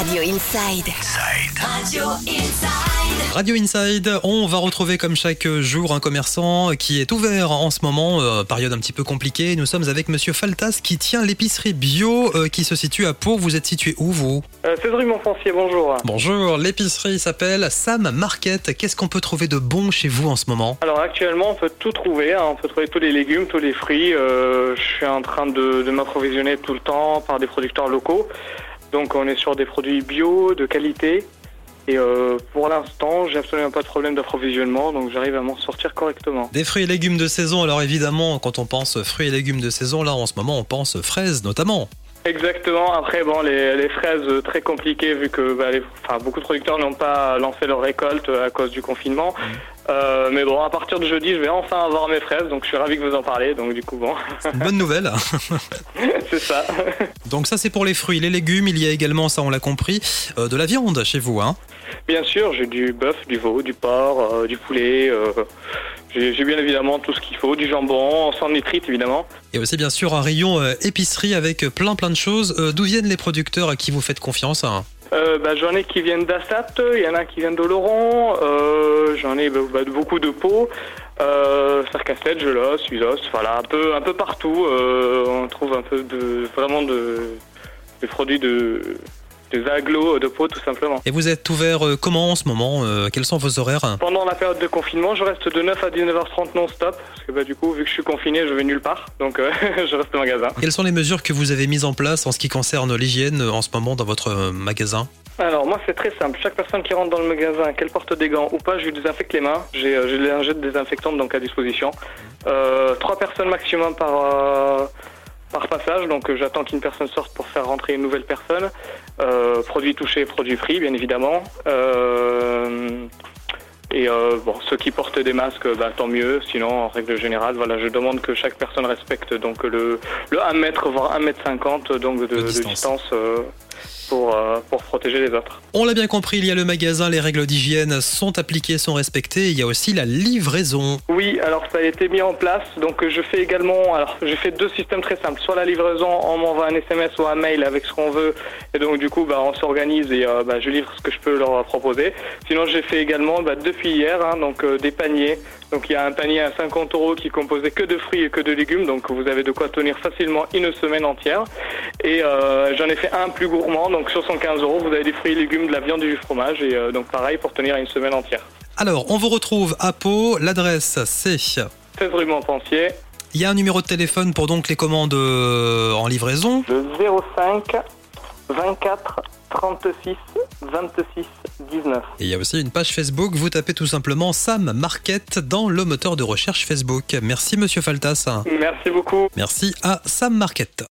Radio Inside. Radio Inside. Radio Inside, on va retrouver comme chaque jour un commerçant qui est ouvert en ce moment, euh, période un petit peu compliquée. Nous sommes avec Monsieur Faltas qui tient l'épicerie bio euh, qui se situe à Pau. Vous êtes situé où vous? Euh, c'est Rue Montpensier, bonjour. Bonjour, l'épicerie s'appelle Sam Market. Qu'est-ce qu'on peut trouver de bon chez vous en ce moment? Alors actuellement, on peut tout trouver. hein. On peut trouver tous les légumes, tous les fruits. Euh, je suis en train de, de m'approvisionner tout le temps par des producteurs locaux. Donc on est sur des produits bio, de qualité. Et euh, pour l'instant, j'ai absolument pas de problème d'approvisionnement, donc j'arrive à m'en sortir correctement. Des fruits et légumes de saison. Alors évidemment, quand on pense fruits et légumes de saison, là en ce moment on pense fraises notamment. Exactement. Après, bon, les, les fraises, euh, très compliquées vu que bah, les- enfin, beaucoup de producteurs n'ont pas lancé leur récolte euh, à cause du confinement. Euh, mais bon, à partir de jeudi, je vais enfin avoir mes fraises, donc je suis ravi que vous en parlez. Donc du coup, bon, une bonne nouvelle. c'est ça. Donc ça c'est pour les fruits, les légumes. Il y a également, ça on l'a compris, euh, de la viande chez vous. Hein Bien sûr, j'ai du bœuf, du veau, du porc, euh, du poulet. Euh, j'ai bien évidemment tout ce qu'il faut, du jambon, sans nitrite évidemment. Et aussi bien sûr un rayon euh, épicerie avec plein plein de choses. Euh, D'où viennent les producteurs à qui vous faites confiance hein? Euh, bah, j'en ai qui viennent d'Assat, il y en a qui viennent d'Oloron, euh, j'en ai bah, bah, beaucoup de Pau, euh, Sarcassette, Gelos, Usos, voilà, un peu, un peu partout. euh, on trouve un peu de, vraiment de, des produits de, des agglos de Pau tout simplement. Et vous êtes ouvert euh, comment en ce moment Euh, Quels sont vos horaires? Pendant la période de confinement, je reste de 9 à 19h30 non-stop, parce que bah, du coup, vu que je suis confiné, je vais nulle part, donc euh, je reste au magasin. Quelles sont les mesures que vous avez mises en place en ce qui concerne l'hygiène euh, en ce moment dans votre euh, magasin? Alors moi c'est très simple, chaque personne qui rentre dans le magasin, qu'elle porte des gants ou pas, je lui désinfecte les mains, j'ai euh, j'ai les lingettes désinfectantes donc à disposition. Euh, trois personnes maximum par, euh, par passage, donc euh, j'attends qu'une personne sorte pour faire rentrer une nouvelle personne. Euh, produits touchés, produits free bien évidemment. Euh, et euh, bon, ceux qui portent des masques, bah, tant mieux. Sinon, en règle générale, voilà, je demande que chaque personne respecte donc le, le 1 mètre voire 1 mètre 50 donc de, De de distance. Pour, euh, pour protéger les autres. On l'a bien compris, il y a le magasin, les règles d'hygiène sont appliquées, sont respectées. Il y a aussi la livraison. Oui, alors ça a été mis en place. Donc je fais également, alors j'ai fait deux systèmes très simples. Soit la livraison, on m'envoie un SMS ou un mail avec ce qu'on veut, et donc du coup bah, on s'organise et euh, bah, je livre ce que je peux leur proposer. Sinon j'ai fait également bah, depuis hier, hein, donc euh, des paniers. Donc il y a un panier à 50 euros qui est composé que de fruits et que de légumes, donc vous avez de quoi tenir facilement une semaine entière. Et euh, j'en ai fait un plus gourmand, donc sur 115 euros vous avez des fruits et légumes, de la viande et du fromage, et euh, donc pareil pour tenir une semaine entière. Alors, on vous retrouve à Pau. L'adresse, c'est 16 rue Montpensier, Il y a un numéro de téléphone pour donc les commandes euh, en livraison. Le 05 24 36 26 19. Et il y a aussi une page Facebook. Vous tapez tout simplement Sam Market dans le moteur de recherche Facebook. Merci Monsieur Faltas. Merci beaucoup. Merci à Sam Market.